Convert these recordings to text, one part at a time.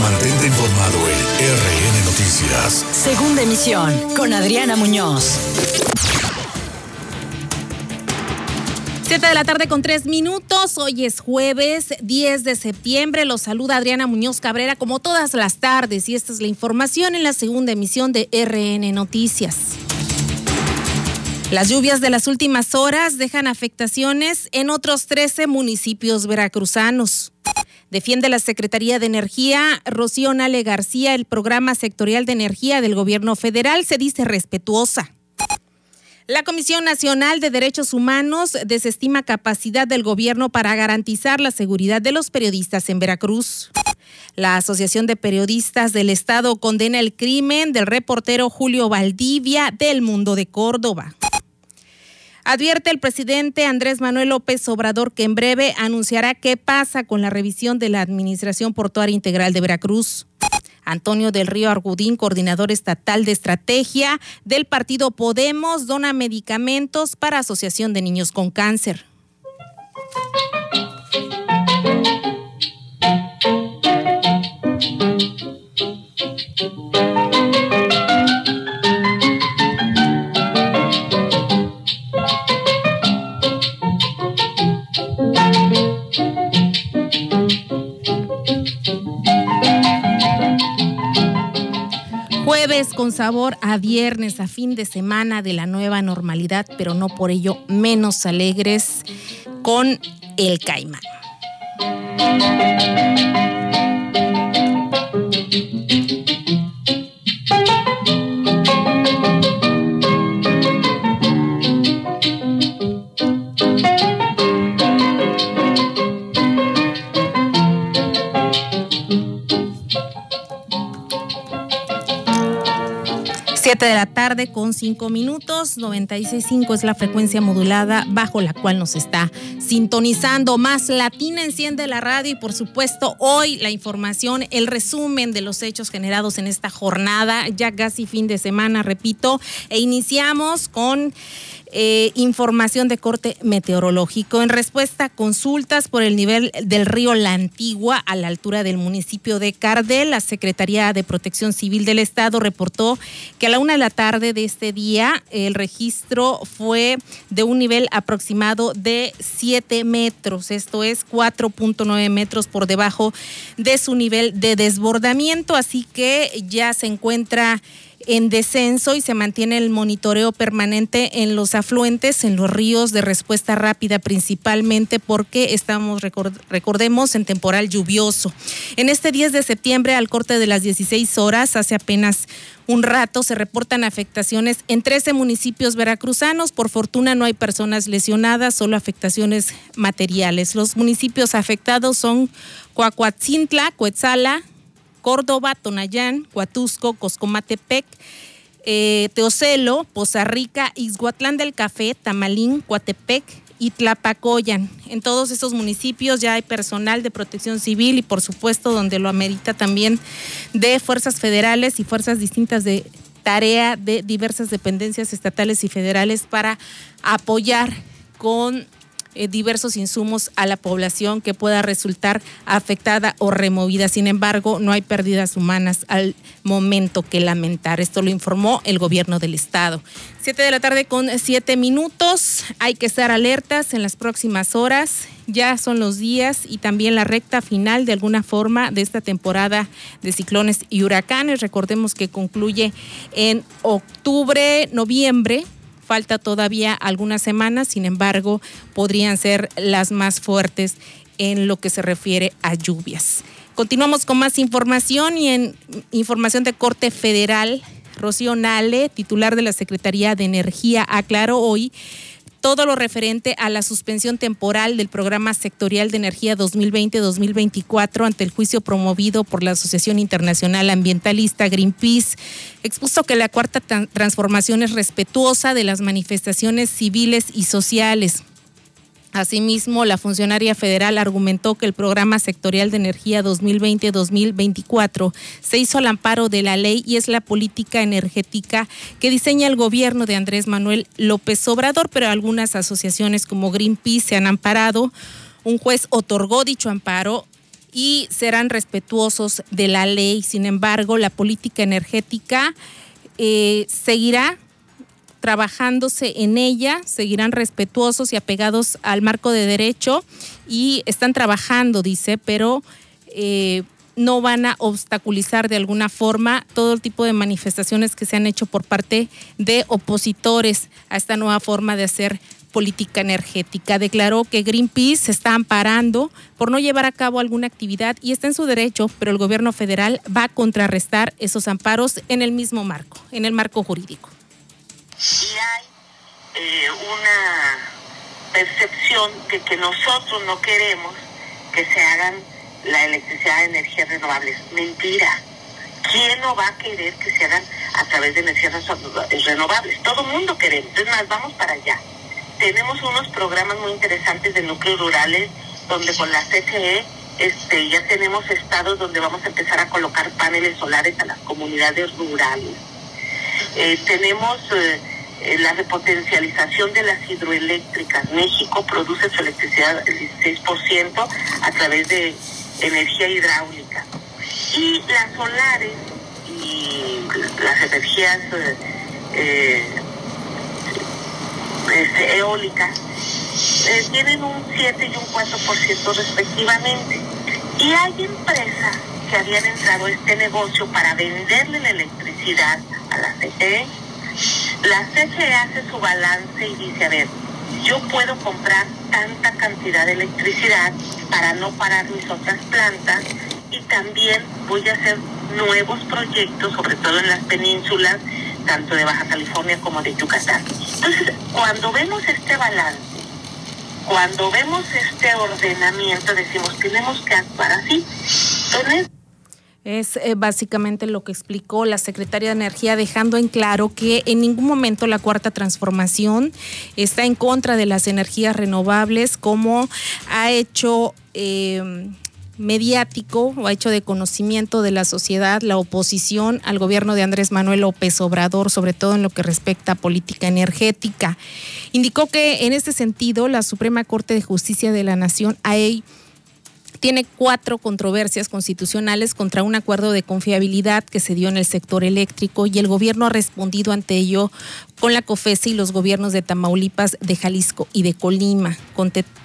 Mantente informado en RN Noticias. Segunda emisión con Adriana Muñoz. Siete de la tarde con tres minutos. Hoy es jueves 10 de septiembre. Los saluda Adriana Muñoz Cabrera como todas las tardes y esta es la información en la segunda emisión de RN Noticias. Las lluvias de las últimas horas dejan afectaciones en otros 13 municipios veracruzanos. Defiende la Secretaría de Energía, Rocío Nale García, el programa sectorial de energía del gobierno federal se dice respetuosa. La Comisión Nacional de Derechos Humanos desestima capacidad del gobierno para garantizar la seguridad de los periodistas en Veracruz. La Asociación de Periodistas del Estado condena el crimen del reportero Julio Valdivia del Mundo de Córdoba. Advierte el presidente Andrés Manuel López Obrador que en breve anunciará qué pasa con la revisión de la Administración Portuaria Integral de Veracruz. Antonio del Río Argudín, coordinador estatal de estrategia del partido Podemos, dona medicamentos para Asociación de Niños con Cáncer. Con sabor a viernes, a fin de semana de la nueva normalidad, pero no por ello menos alegres con el caimán. Tarde con 5 minutos, 96.5 es la frecuencia modulada bajo la cual nos está sintonizando. Más Latina enciende la radio y por supuesto hoy la información, el resumen de los hechos generados en esta jornada, ya casi fin de semana, repito, e iniciamos con eh, información de corte meteorológico. En respuesta a consultas por el nivel del río La Antigua a la altura del municipio de Cardel, la Secretaría de Protección Civil del Estado reportó que a la una de la tarde de este día el registro fue de un nivel aproximado de 7 metros, esto es 4.9 metros por debajo de su nivel de desbordamiento, así que ya se encuentra en descenso y se mantiene el monitoreo permanente en los afluentes, en los ríos de respuesta rápida principalmente porque estamos, recordemos, en temporal lluvioso. En este 10 de septiembre, al corte de las 16 horas, hace apenas un rato se reportan afectaciones en 13 municipios veracruzanos. Por fortuna no hay personas lesionadas, solo afectaciones materiales. Los municipios afectados son Coacuatzintla, Coetzala, Córdoba, Tonayán, Huatusco, Coscomatepec, eh, Teocelo, Poza Rica, Ixhuatlán del Café, Tamalín, Coatepec y Tlapacoyan. En todos estos municipios ya hay personal de protección civil y por supuesto donde lo amerita también de fuerzas federales y fuerzas distintas de tarea de diversas dependencias estatales y federales para apoyar con eh, diversos insumos a la población que pueda resultar afectada o removida. Sin embargo, no hay pérdidas humanas al momento que lamentar. Esto lo informó el gobierno del estado. Siete de la tarde con siete minutos. Hay que estar alertas en las próximas horas. Ya son los días y también la recta final de alguna forma de esta temporada de ciclones y huracanes. Recordemos que concluye en octubre, noviembre Falta todavía algunas semanas, sin embargo, podrían ser las más fuertes en lo que se refiere a lluvias. Continuamos con más información y en información de corte federal. Rocío Nale, titular de la Secretaría de Energía, aclaró hoy todo lo referente a la suspensión temporal del programa sectorial de energía 2020-2024 ante el juicio promovido por la Asociación Internacional Ambientalista Greenpeace. Expuso que la cuarta transformación es respetuosa de las manifestaciones civiles y sociales Asimismo, la funcionaria federal argumentó que el programa sectorial de energía 2020-2024 se hizo al amparo de la ley y es la política energética que diseña el gobierno de Andrés Manuel López Obrador, pero algunas asociaciones como Greenpeace se han amparado. Un juez otorgó dicho amparo y serán respetuosos de la ley. Sin embargo, la política energética eh, seguirá trabajándose en ella, seguirán respetuosos y apegados al marco de derecho y están trabajando, dice, pero eh, no van a obstaculizar de alguna forma todo el tipo de manifestaciones que se han hecho por parte de opositores a esta nueva forma de hacer política energética. Declaró que Greenpeace se está amparando por no llevar a cabo alguna actividad y está en su derecho, pero el gobierno federal va a contrarrestar esos amparos en el mismo marco, en el marco jurídico y hay eh, una percepción de que nosotros no queremos que se hagan la electricidad de energías renovables. Mentira. ¿Quién no va a querer que se hagan a través de energías renovables? Todo el mundo queremos. Es más, vamos para allá. Tenemos unos programas muy interesantes de núcleos rurales donde con la CFE este, ya tenemos estados donde vamos a empezar a colocar paneles solares a las comunidades rurales eh, tenemos eh, la repotencialización de las hidroeléctricas. México produce su electricidad el 16% a través de energía hidráulica. Y las solares y las energías este, eólicas tienen un 7 y un 4% respectivamente. Y hay empresas que habían entrado a este negocio para venderle la electricidad a la CFE. La CFE hace su balance y dice, a ver, yo puedo comprar tanta cantidad de electricidad para no parar mis otras plantas y también voy a hacer nuevos proyectos, sobre todo en las penínsulas, tanto de Baja California como de Yucatán. Entonces, cuando vemos este balance, cuando vemos este ordenamiento, decimos, tenemos que actuar así. Entonces, es eh, básicamente lo que explicó la secretaria de Energía, dejando en claro que en ningún momento la cuarta transformación está en contra de las energías renovables, como ha hecho eh, mediático o ha hecho de conocimiento de la sociedad la oposición al gobierno de Andrés Manuel López Obrador, sobre todo en lo que respecta a política energética. Indicó que en este sentido la Suprema Corte de Justicia de la Nación ha tiene cuatro controversias constitucionales contra un acuerdo de confiabilidad que se dio en el sector eléctrico y el gobierno ha respondido ante ello con la COFESE y los gobiernos de Tamaulipas, de Jalisco y de Colima.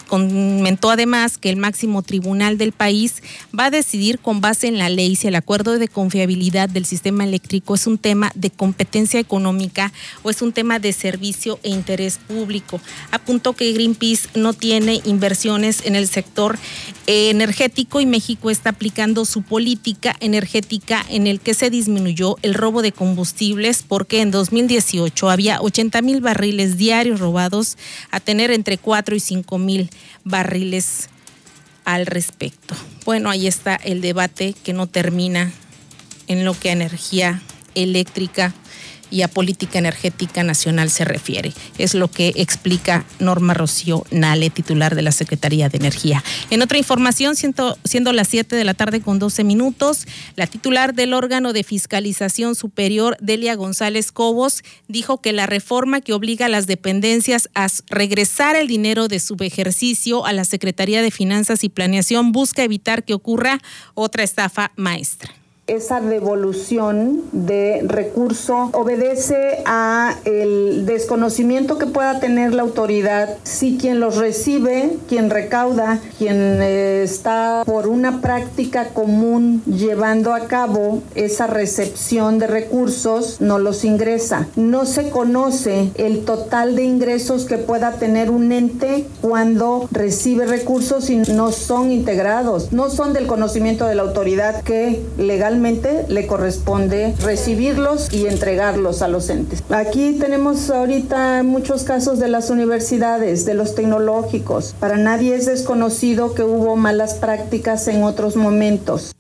Comentó además que el máximo tribunal del país va a decidir con base en la ley si el acuerdo de confiabilidad del sistema eléctrico es un tema de competencia económica o es un tema de servicio e interés público. Apuntó que Greenpeace no tiene inversiones en el sector energético y México está aplicando su política energética en el que se disminuyó el robo de combustibles porque en 2018 había 80 mil barriles diarios robados a tener entre 4 y 5 mil barriles al respecto. Bueno, ahí está el debate que no termina en lo que a energía eléctrica y a política energética nacional se refiere. Es lo que explica Norma Rocío Nale, titular de la Secretaría de Energía. En otra información, siendo, las 7 de la tarde con 12 minutos, la titular del órgano de fiscalización superior, Delia González Cobos, dijo que la reforma que obliga a las dependencias a regresar el dinero de su ejercicio a la Secretaría de Finanzas y Planeación busca evitar que ocurra otra estafa maestra esa devolución de recurso obedece a el desconocimiento que pueda tener la autoridad si quien los recibe, quien recauda, quien eh, está por una práctica común llevando a cabo esa recepción de recursos no los ingresa. No se conoce el total de ingresos que pueda tener un ente cuando recibe recursos y no son integrados, no son del conocimiento de la autoridad que legalmente le corresponde recibirlos y entregarlos a los entes. Aquí tenemos ahorita muchos casos de las universidades, de los tecnológicos. Para nadie es desconocido que hubo malas prácticas en otros momentos.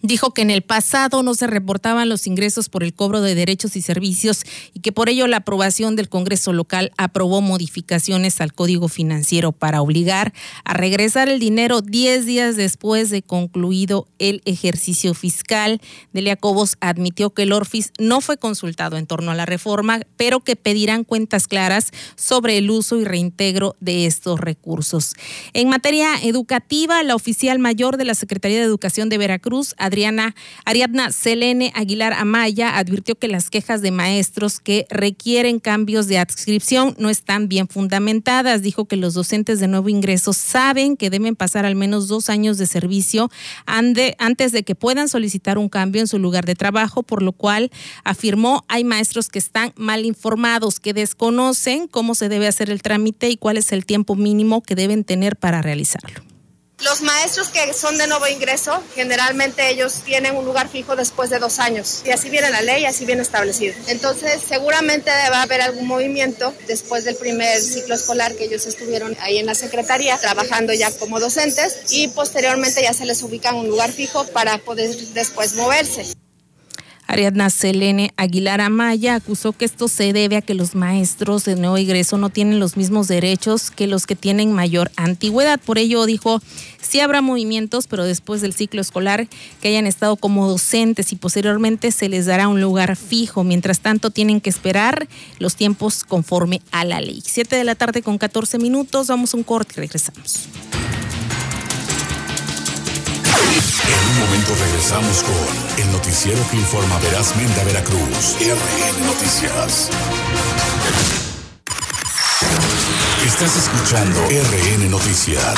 Dijo que en el pasado no se reportaban los ingresos por el cobro de derechos y servicios y que por ello la aprobación del Congreso local aprobó modificaciones al Código Financiero para obligar a regresar el dinero 10 días después de concluido el ejercicio fiscal. Delia Cobos admitió que el Orfis no fue consultado en torno a la reforma, pero que pedirán cuentas claras sobre el uso y reintegro de estos recursos. En materia educativa, la oficial mayor de la Secretaría de Educación de Veracruz, Adriana Ariadna Selene Aguilar Amaya advirtió que las quejas de maestros que requieren cambios de adscripción no están bien fundamentadas. Dijo que los docentes de nuevo ingreso saben que deben pasar al menos dos años de servicio antes de que puedan solicitar un cambio en su lugar de trabajo, por lo cual afirmó hay maestros que están mal informados, que desconocen cómo se debe hacer el trámite y cuál es el tiempo mínimo que deben tener para realizarlo. Los maestros que son de nuevo ingreso, generalmente ellos tienen un lugar fijo después de dos años. Y así viene la ley, así viene establecido. Entonces, seguramente va a haber algún movimiento después del primer ciclo escolar que ellos estuvieron ahí en la Secretaría, trabajando ya como docentes, y posteriormente ya se les ubica un lugar fijo para poder después moverse. Ariadna Selene Aguilar Amaya acusó que esto se debe a que los maestros de nuevo ingreso no tienen los mismos derechos que los que tienen mayor antigüedad. Por ello dijo, sí habrá movimientos, pero después del ciclo escolar que hayan estado como docentes y posteriormente se les dará un lugar fijo. Mientras tanto, tienen que esperar los tiempos conforme a la ley. Siete de la tarde con 14 minutos, vamos a un corte y regresamos. En un momento regresamos con el noticiero que informa verazmente a Veracruz. RN Noticias. Estás escuchando RN Noticias.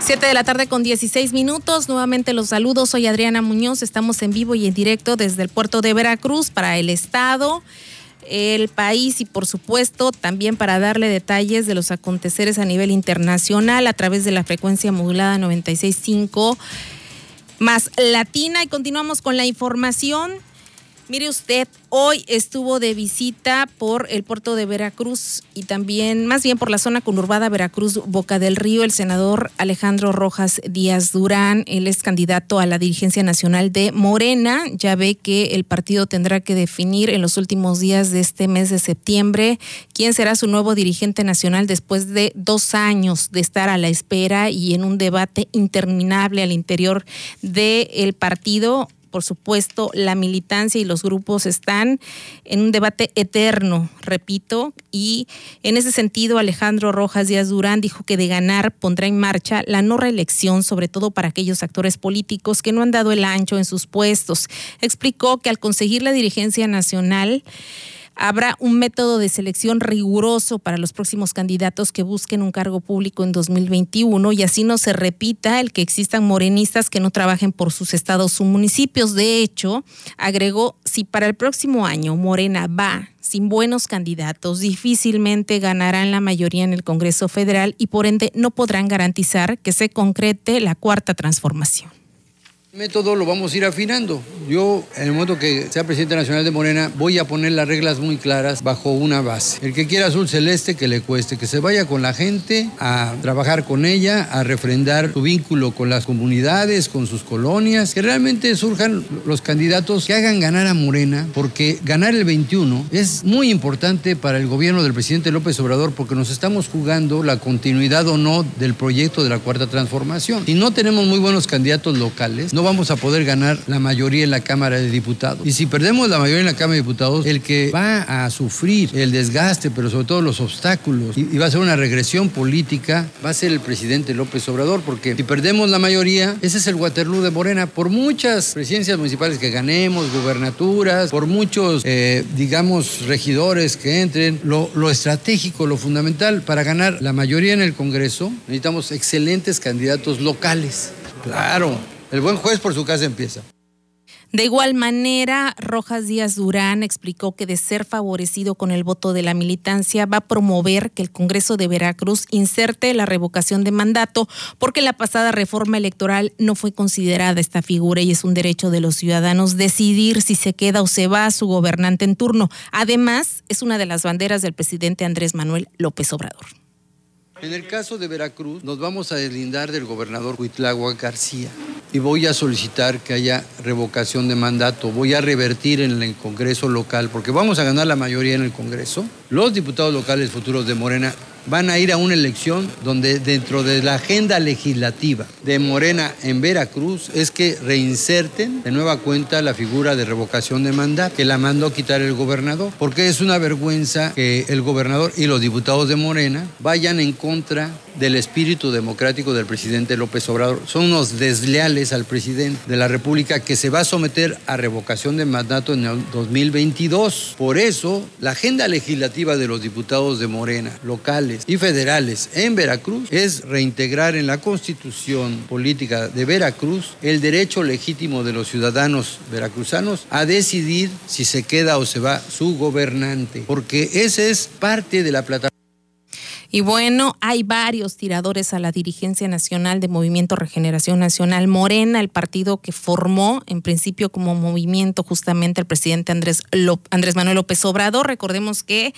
Siete de la tarde con 16 minutos. Nuevamente los saludos. Soy Adriana Muñoz. Estamos en vivo y en directo desde el puerto de Veracruz para el Estado el país y por supuesto también para darle detalles de los aconteceres a nivel internacional a través de la frecuencia modulada 965 más latina y continuamos con la información. Mire usted, hoy estuvo de visita por el puerto de Veracruz y también, más bien por la zona conurbada Veracruz, Boca del Río, el senador Alejandro Rojas Díaz Durán. Él es candidato a la dirigencia nacional de Morena. Ya ve que el partido tendrá que definir en los últimos días de este mes de septiembre quién será su nuevo dirigente nacional después de dos años de estar a la espera y en un debate interminable al interior del partido por supuesto, la militancia y los grupos están en un debate eterno, repito, y en ese sentido Alejandro Rojas Díaz Durán dijo que de ganar pondrá en marcha la no reelección, sobre todo para aquellos actores políticos que no han dado el ancho en sus puestos. Explicó que al conseguir la dirigencia nacional, Habrá un método de selección riguroso para los próximos candidatos que busquen un cargo público en 2021 y así no se repita el que existan morenistas que no trabajen por sus estados o municipios. De hecho, agregó, si para el próximo año Morena va sin buenos candidatos, difícilmente ganarán la mayoría en el Congreso Federal y por ende no podrán garantizar que se concrete la cuarta transformación. Método lo vamos a ir afinando. Yo, en el momento que sea presidente nacional de Morena, voy a poner las reglas muy claras bajo una base. El que quiera azul celeste, que le cueste, que se vaya con la gente a trabajar con ella, a refrendar su vínculo con las comunidades, con sus colonias, que realmente surjan los candidatos que hagan ganar a Morena, porque ganar el 21 es muy importante para el gobierno del presidente López Obrador, porque nos estamos jugando la continuidad o no del proyecto de la Cuarta Transformación. Si no tenemos muy buenos candidatos locales, vamos a poder ganar la mayoría en la Cámara de Diputados. Y si perdemos la mayoría en la Cámara de Diputados, el que va a sufrir el desgaste, pero sobre todo los obstáculos, y, va a ser una regresión política, va a ser el presidente López Obrador, porque si perdemos la mayoría, ese es el Waterloo de Morena. Por muchas presidencias municipales que ganemos, gubernaturas, por muchos, eh, digamos, regidores que entren, lo estratégico, lo fundamental para ganar la mayoría en el Congreso, necesitamos excelentes candidatos locales. Claro, el buen juez por su casa empieza. De igual manera, Rojas Díaz Durán explicó que de ser favorecido con el voto de la militancia va a promover que el Congreso de Veracruz inserte la revocación de mandato porque la pasada reforma electoral no fue considerada esta figura y es un derecho de los ciudadanos decidir si se queda o se va su gobernante en turno. Además, es una de las banderas del presidente Andrés Manuel López Obrador En el caso de Veracruz, nos vamos a deslindar del gobernador Huitlagua García y voy a solicitar que haya revocación de mandato. Voy a revertir en el Congreso local, porque vamos a ganar la mayoría en el Congreso. Los diputados locales futuros de Morena van a ir a una elección donde dentro de la agenda legislativa de Morena en Veracruz es que reinserten de nueva cuenta la figura de revocación de mandato que la mandó quitar el gobernador, porque es una vergüenza que el gobernador y los diputados de Morena vayan en contra del espíritu democrático del presidente López Obrador. Son unos desleales al presidente de la República que se va a someter a revocación de mandato en el 2022. Por eso, la agenda legislativa de los diputados de Morena, locales y federales en Veracruz, es reintegrar en la constitución política de Veracruz el derecho legítimo de los ciudadanos veracruzanos a decidir si se queda o se va su gobernante, porque ese es parte de la plataforma y bueno, hay varios tiradores a la dirigencia nacional de Movimiento Regeneración Nacional Morena, el partido que formó en principio como movimiento justamente el presidente Andrés, Andrés Manuel López Obrador. Recordemos que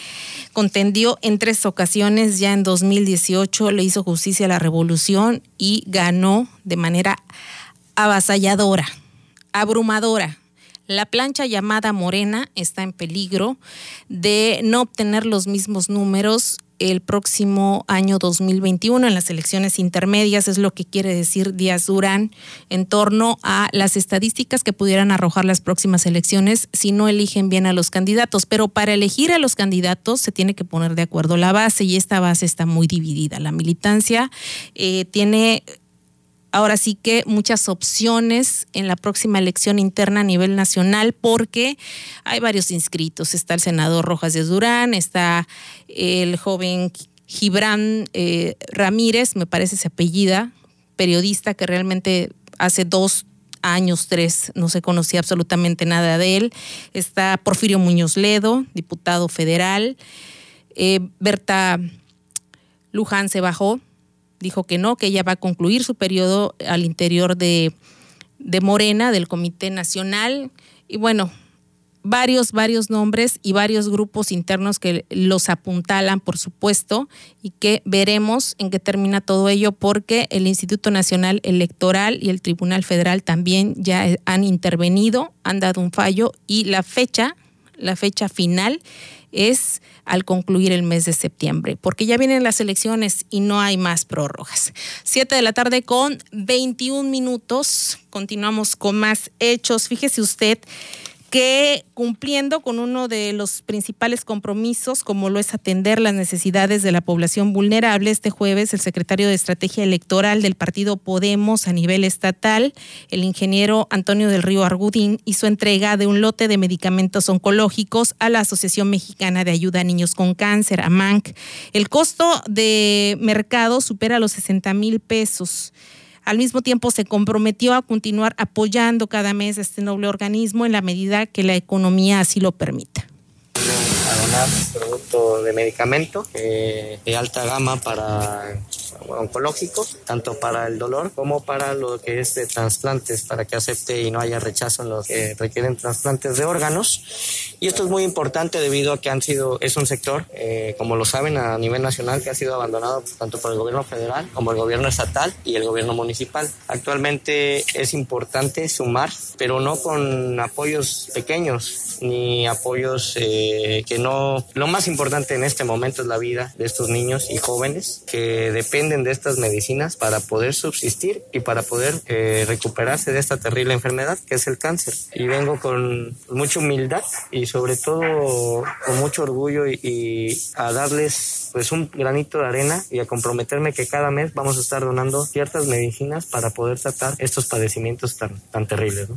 contendió en tres ocasiones, ya en 2018 le hizo justicia a la revolución y ganó de manera avasalladora, abrumadora. La plancha llamada Morena está en peligro de no obtener los mismos números el próximo año 2021 en las elecciones intermedias, es lo que quiere decir Díaz Durán en torno a las estadísticas que pudieran arrojar las próximas elecciones si no eligen bien a los candidatos. Pero para elegir a los candidatos se tiene que poner de acuerdo la base y esta base está muy dividida. La militancia eh, tiene ahora sí que muchas opciones en la próxima elección interna a nivel nacional porque hay varios inscritos. Está el senador Rojas de Durán, está el joven Gibran eh, Ramírez, me parece ese apellida, periodista que realmente hace dos años, tres, no se conocía absolutamente nada de él. Está Porfirio Muñoz Ledo, diputado federal. Eh, Berta Luján se bajó, dijo que no, que ella va a concluir su periodo al interior de, de Morena, del Comité Nacional. Y bueno, varios, varios nombres y varios grupos internos que los apuntalan, por supuesto, y que veremos en qué termina todo ello, porque el Instituto Nacional Electoral y el Tribunal Federal también ya han intervenido, han dado un fallo y la fecha, la fecha final es al concluir el mes de septiembre, porque ya vienen las elecciones y no hay más prórrogas. Siete de la tarde con 21 minutos. Continuamos con más hechos. Fíjese usted que cumpliendo con uno de los principales compromisos, como lo es atender las necesidades de la población vulnerable, este jueves el secretario de Estrategia Electoral del partido Podemos a nivel estatal, el ingeniero Antonio del Río Argudín, hizo entrega de un lote de medicamentos oncológicos a la Asociación Mexicana de Ayuda a Niños con Cáncer, AMANC. El costo de mercado supera los 60 mil pesos. Al mismo tiempo se comprometió a continuar apoyando cada mes este noble organismo en la medida que la economía así lo permita producto de medicamento eh, de alta gama para oncológico, tanto para el dolor como para lo que es de trasplantes, para que acepte y no haya rechazo en los que requieren trasplantes de órganos. Y esto es muy importante debido a que han sido, es un sector, eh, como lo saben, a nivel nacional que ha sido abandonado tanto por el gobierno federal como el gobierno estatal y el gobierno municipal. Actualmente es importante sumar, pero no con apoyos pequeños ni apoyos eh, que no... Lo más importante en este momento es la vida de estos niños y jóvenes que dependen de estas medicinas para poder subsistir y para poder eh, recuperarse de esta terrible enfermedad que es el cáncer. Y vengo con mucha humildad y sobre todo con mucho orgullo y, a darles pues un granito de arena y a comprometerme que cada mes vamos a estar donando ciertas medicinas para poder tratar estos padecimientos tan, tan terribles.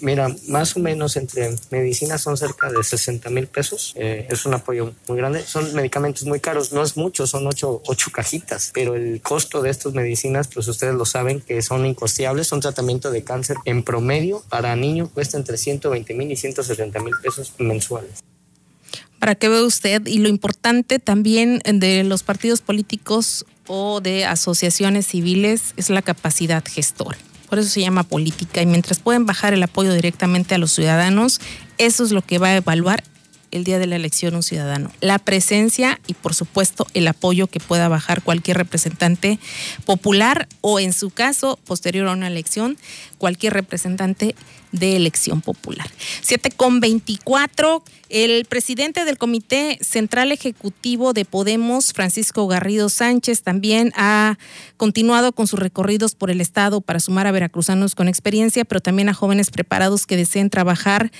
Mira, más o menos entre medicinas son cerca de 60 mil pesos. Eh, es un apoyo muy grande. Son medicamentos muy caros, no es mucho, son ocho, ocho cajitas, pero el costo de estas medicinas, pues ustedes lo saben que son incosteables. Un tratamiento de cáncer en promedio para niños cuesta entre 120 mil y 170 mil pesos mensuales. Para que vea usted, y lo importante también de los partidos políticos o de asociaciones civiles es la capacidad gestora. Por eso se llama política. Y mientras pueden bajar el apoyo directamente a los ciudadanos, eso es lo que va a evaluar el día de la elección un ciudadano. La presencia y por supuesto el apoyo que pueda bajar cualquier representante popular o en su caso, posterior a una elección, cualquier representante de elección popular. 7 con 24, el presidente del Comité Central Ejecutivo de Podemos, Francisco Garrido Sánchez, también ha continuado con sus recorridos por el Estado para sumar a veracruzanos con experiencia, pero también a jóvenes preparados que deseen trabajar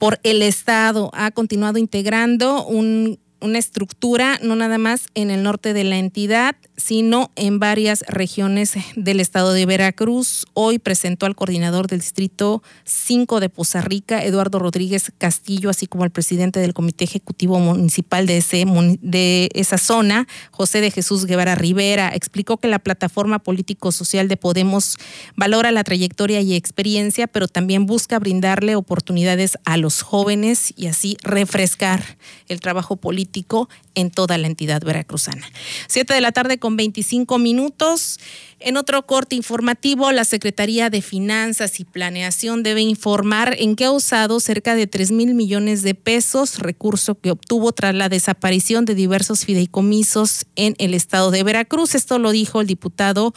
por el Estado. Ha continuado integrando un una estructura no nada más en el norte de la entidad, sino en varias regiones del estado de Veracruz. Hoy presentó al coordinador del distrito 5 de Poza Rica, Eduardo Rodríguez Castillo, así como al presidente del comité ejecutivo municipal de, ese, de esa zona, José de Jesús Guevara Rivera. Explicó que la plataforma político-social de Podemos valora la trayectoria y experiencia, pero también busca brindarle oportunidades a los jóvenes y así refrescar el trabajo político en toda la entidad veracruzana. Siete de la tarde con 25 minutos. En otro corte informativo, la Secretaría de Finanzas y Planeación debe informar en qué ha usado cerca de 3 mil millones de pesos, recurso que obtuvo tras la desaparición de diversos fideicomisos en el estado de Veracruz. Esto lo dijo el diputado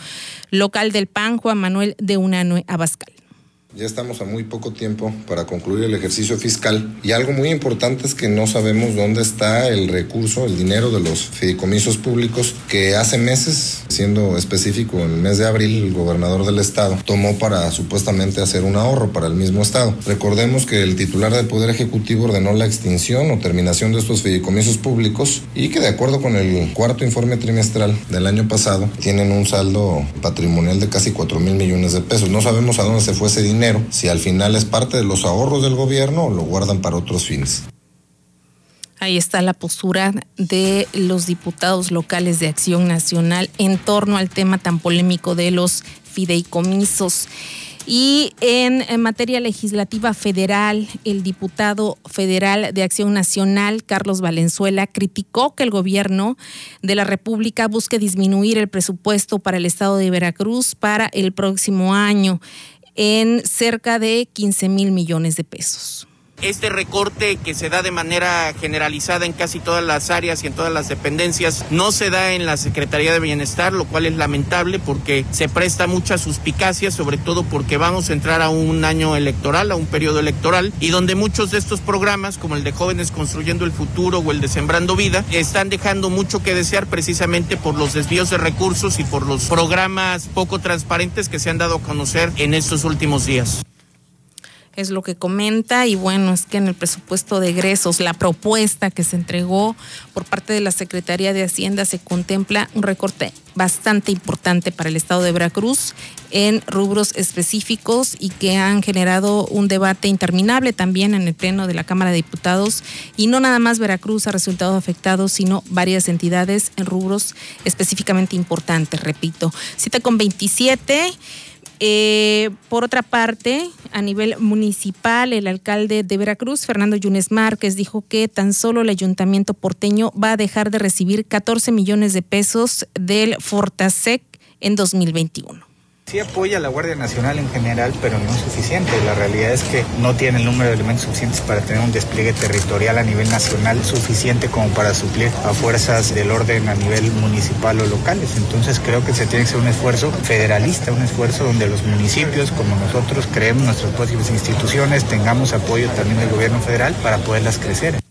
local del PAN, Juan Manuel de Unanue Abascal. Ya estamos a muy poco tiempo para concluir el ejercicio fiscal y algo muy importante es que no sabemos dónde está el recurso, el dinero de los fideicomisos públicos que hace meses, siendo específico en el mes de abril, el gobernador del estado tomó para supuestamente hacer un ahorro para el mismo estado. Recordemos que el titular del Poder Ejecutivo ordenó la extinción o terminación de estos fideicomisos públicos y que de acuerdo con el cuarto informe trimestral del año pasado tienen un saldo patrimonial de casi 4 mil millones de pesos. No sabemos a dónde se fue ese dinero si al final es parte de los ahorros del gobierno lo guardan para otros fines. Ahí está la postura de los diputados locales de Acción Nacional en torno al tema tan polémico de los fideicomisos. Y en, materia legislativa federal, el diputado federal de Acción Nacional, Carlos Valenzuela, criticó que el gobierno de la República busque disminuir el presupuesto para el estado de Veracruz para el próximo año en cerca de 15 mil millones de pesos este recorte que se da de manera generalizada en casi todas las áreas y en todas las dependencias no se da en la Secretaría de Bienestar, lo cual es lamentable porque se presta mucha suspicacia, sobre todo porque vamos a entrar a un año electoral, a un periodo electoral, y donde muchos de estos programas, como el de Jóvenes Construyendo el Futuro o el de Sembrando Vida, están dejando mucho que desear precisamente por los desvíos de recursos y por los programas poco transparentes que se han dado a conocer en estos últimos días es lo que comenta y bueno, es que en el presupuesto de egresos, la propuesta que se entregó por parte de la Secretaría de Hacienda se contempla un recorte bastante importante para el estado de Veracruz en rubros específicos y que han generado un debate interminable también en el Pleno de la Cámara de Diputados y no nada más Veracruz ha resultado afectado, sino varias entidades en rubros específicamente importantes, repito. Cita con 27. Eh, por otra parte, a nivel municipal, el alcalde de Veracruz, Fernando Yunes Márquez, dijo que tan solo el ayuntamiento porteño va a dejar de recibir 14 millones de pesos del Fortasec en 2021. Sí apoya a la Guardia Nacional en general, pero no es suficiente. La realidad es que no tiene el número de elementos suficientes para tener un despliegue territorial a nivel nacional suficiente como para suplir a fuerzas del orden a nivel municipal o locales. Entonces creo que se tiene que hacer un esfuerzo federalista, un esfuerzo donde los municipios, como nosotros, creemos nuestras propias instituciones, tengamos apoyo también del gobierno federal para poderlas crecer.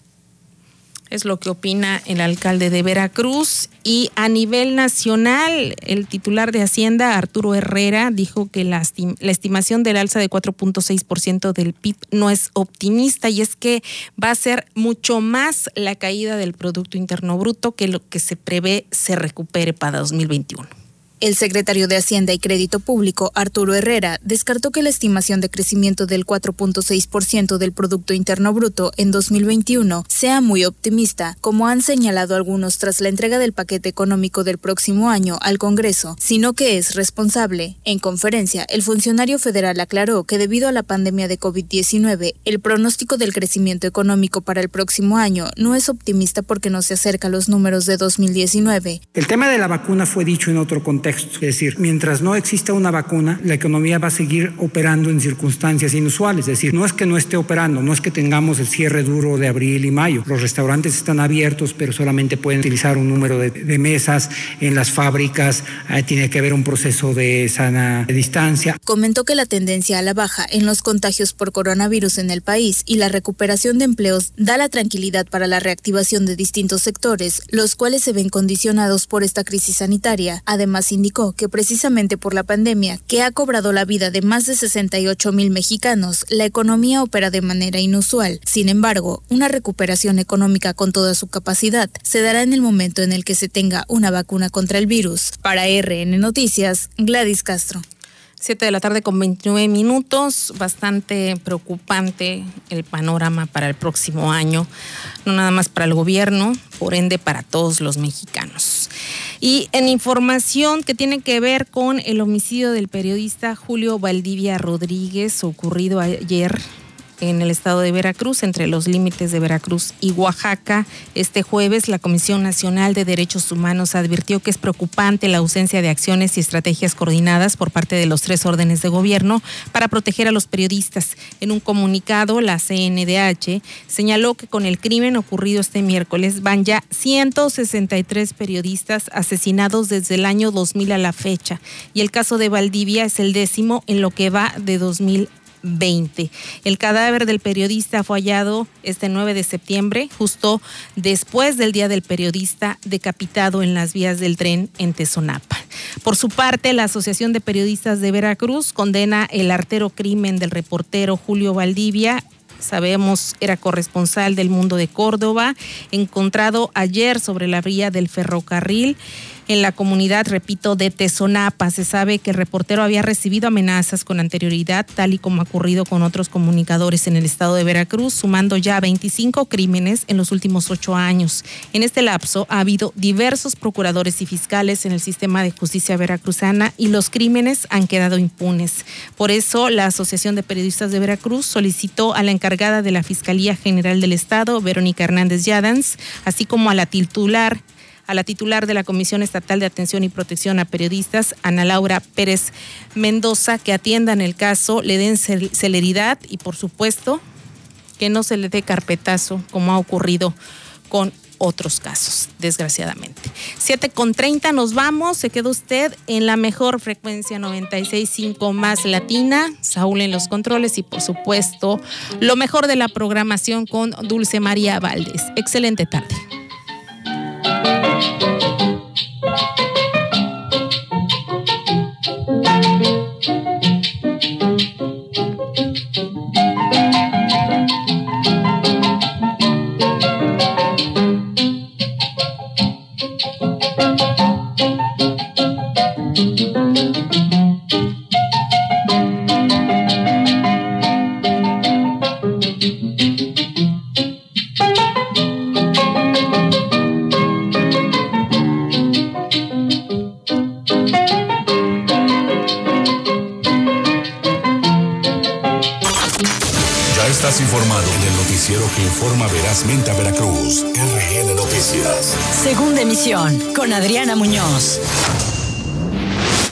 Es lo que opina el alcalde de Veracruz. Y a nivel nacional, el titular de Hacienda, Arturo Herrera, dijo que la, estimación del alza de 4.6% del PIB no es optimista y es que va a ser mucho más la caída del Producto Interno Bruto que lo que se prevé se recupere para 2021. El secretario de Hacienda y Crédito Público, Arturo Herrera, descartó que la estimación de crecimiento del 4.6% del Producto Interno Bruto en 2021 sea muy optimista, como han señalado algunos tras la entrega del paquete económico del próximo año al Congreso, sino que es responsable. En conferencia, el funcionario federal aclaró que debido a la pandemia de COVID-19, el pronóstico del crecimiento económico para el próximo año no es optimista porque no se acerca a los números de 2019. El tema de la vacuna fue dicho en otro contexto contexto. Es decir, mientras no exista una vacuna, la economía va a seguir operando en circunstancias inusuales. Es decir, no es que no esté operando, no es que tengamos el cierre duro de abril y mayo. Los restaurantes están abiertos, pero solamente pueden utilizar un número de, de mesas. En las fábricas eh, tiene que haber un proceso de sana distancia. Comentó que la tendencia a la baja en los contagios por coronavirus en el país y la recuperación de empleos da la tranquilidad para la reactivación de distintos sectores, los cuales se ven condicionados por esta crisis sanitaria. Además, indicó que precisamente por la pandemia, que ha cobrado la vida de más de 68 mil mexicanos, la economía opera de manera inusual. Sin embargo, una recuperación económica con toda su capacidad se dará en el momento en el que se tenga una vacuna contra el virus. Para RN Noticias, Gladys Castro. 7 de la tarde con 29 minutos, bastante preocupante el panorama para el próximo año, no nada más para el gobierno, por ende para todos los mexicanos. Y en información que tiene que ver con el homicidio del periodista Julio Valdivia Rodríguez ocurrido ayer en el estado de Veracruz, entre los límites de Veracruz y Oaxaca. Este jueves, la Comisión Nacional de Derechos Humanos advirtió que es preocupante la ausencia de acciones y estrategias coordinadas por parte de los tres órdenes de gobierno para proteger a los periodistas. En un comunicado, la CNDH señaló que con el crimen ocurrido este miércoles van ya 163 periodistas asesinados desde el año 2000 a la fecha y el caso de Valdivia es el décimo en lo que va de 2000 20. El cadáver del periodista fue hallado este 9 de septiembre, justo después del Día del Periodista decapitado en las vías del tren en Tezonapa. Por su parte, la Asociación de Periodistas de Veracruz condena el artero crimen del reportero Julio Valdivia sabemos era corresponsal del Mundo de Córdoba, encontrado ayer sobre la vía del ferrocarril en la comunidad, repito, de Tezonapa. Se sabe que el reportero había recibido amenazas con anterioridad, tal y como ha ocurrido con otros comunicadores en el estado de Veracruz, sumando ya 25 crímenes en los últimos ocho años. En este lapso ha habido diversos procuradores y fiscales en el sistema de justicia veracruzana y los crímenes han quedado impunes. Por eso, la Asociación de Periodistas de Veracruz solicitó a la encargada de la Fiscalía General del Estado, Verónica Hernández Yadans, así como a la titular a la titular de la Comisión Estatal de Atención y Protección a Periodistas, Ana Laura Pérez Mendoza, que atiendan el caso, le den celeridad y, por supuesto, que no se le dé carpetazo como ha ocurrido con otros casos, desgraciadamente. 7 con 30 nos vamos, se queda usted en la mejor frecuencia 96.5 más latina, Saúl en los controles y por supuesto lo mejor de la programación con Dulce María Valdés. Excelente tarde.